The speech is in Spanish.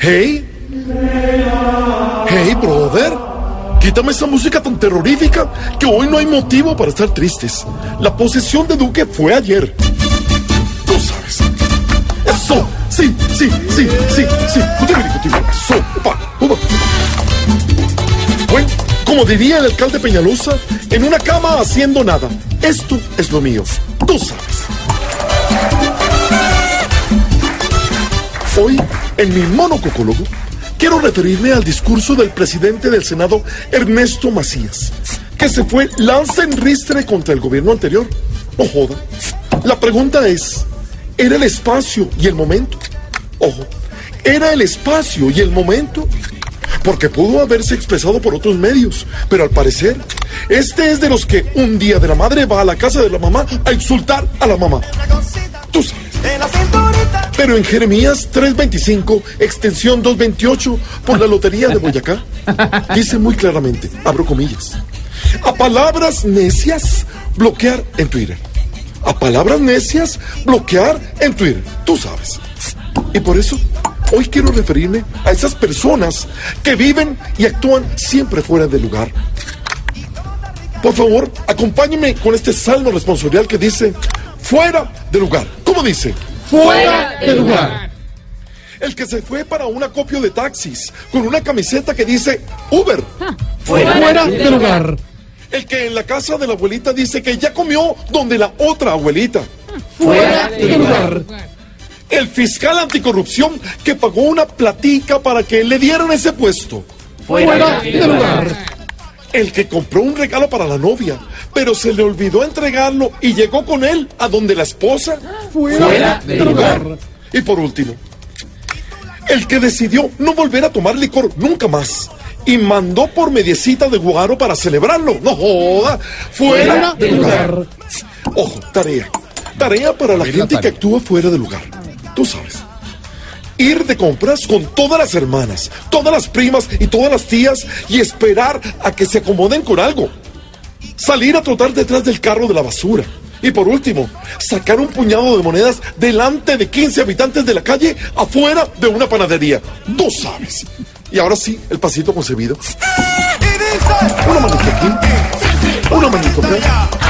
Hey. Hey, brother. Quítame esa música tan terrorífica que hoy no hay motivo para estar tristes. La posesión de Duque fue ayer. Tú sabes. Eso. Sí, sí, sí, sí, sí. Upa. Bueno, como diría el alcalde Peñalosa, en una cama haciendo nada. Esto es lo mío. Tú sabes. Hoy, en mi monococólogo, quiero referirme al discurso del presidente del Senado, Ernesto Macías, que se fue lanza en ristre contra el gobierno anterior. No joda. La pregunta es, ¿era el espacio y el momento? Ojo, ¿era el espacio y el momento? Porque pudo haberse expresado por otros medios, pero al parecer, este es de los que un día de la madre va a la casa de la mamá a insultar a la mamá. Tú. Pero en Jeremías 3:25, extensión 228, por la Lotería de Boyacá, dice muy claramente, abro comillas, a palabras necias, bloquear en Twitter. A palabras necias, bloquear en Twitter. Tú sabes. Y por eso, hoy quiero referirme a esas personas que viven y actúan siempre fuera de lugar. Por favor, acompáñenme con este salmo responsorial que dice, fuera de lugar. ¿Cómo dice? Fuera de lugar. El que se fue para un acopio de taxis con una camiseta que dice Uber. Fuera, fuera de lugar. El que en la casa de la abuelita dice que ya comió donde la otra abuelita. Fuera de lugar. El fiscal anticorrupción que pagó una platica para que le dieran ese puesto. Fuera de lugar. El que compró un regalo para la novia, pero se le olvidó entregarlo y llegó con él a donde la esposa. Fuera de lugar. Y por último, el que decidió no volver a tomar licor nunca más y mandó por mediecita de guaro para celebrarlo. No joda. Fuera, de lugar. Ojo, tarea. Tarea para la gente que actúa fuera de lugar. Tú sabes. Ir de compras con todas las hermanas, todas las primas y todas las tías y esperar a que se acomoden con algo. Salir a trotar detrás del carro de la basura. Y por último, sacar un puñado de monedas delante de 15 habitantes de la calle afuera de una panadería. Tú sabes. Y ahora sí, el pasito concebido. Una manita aquí. Una manita acá.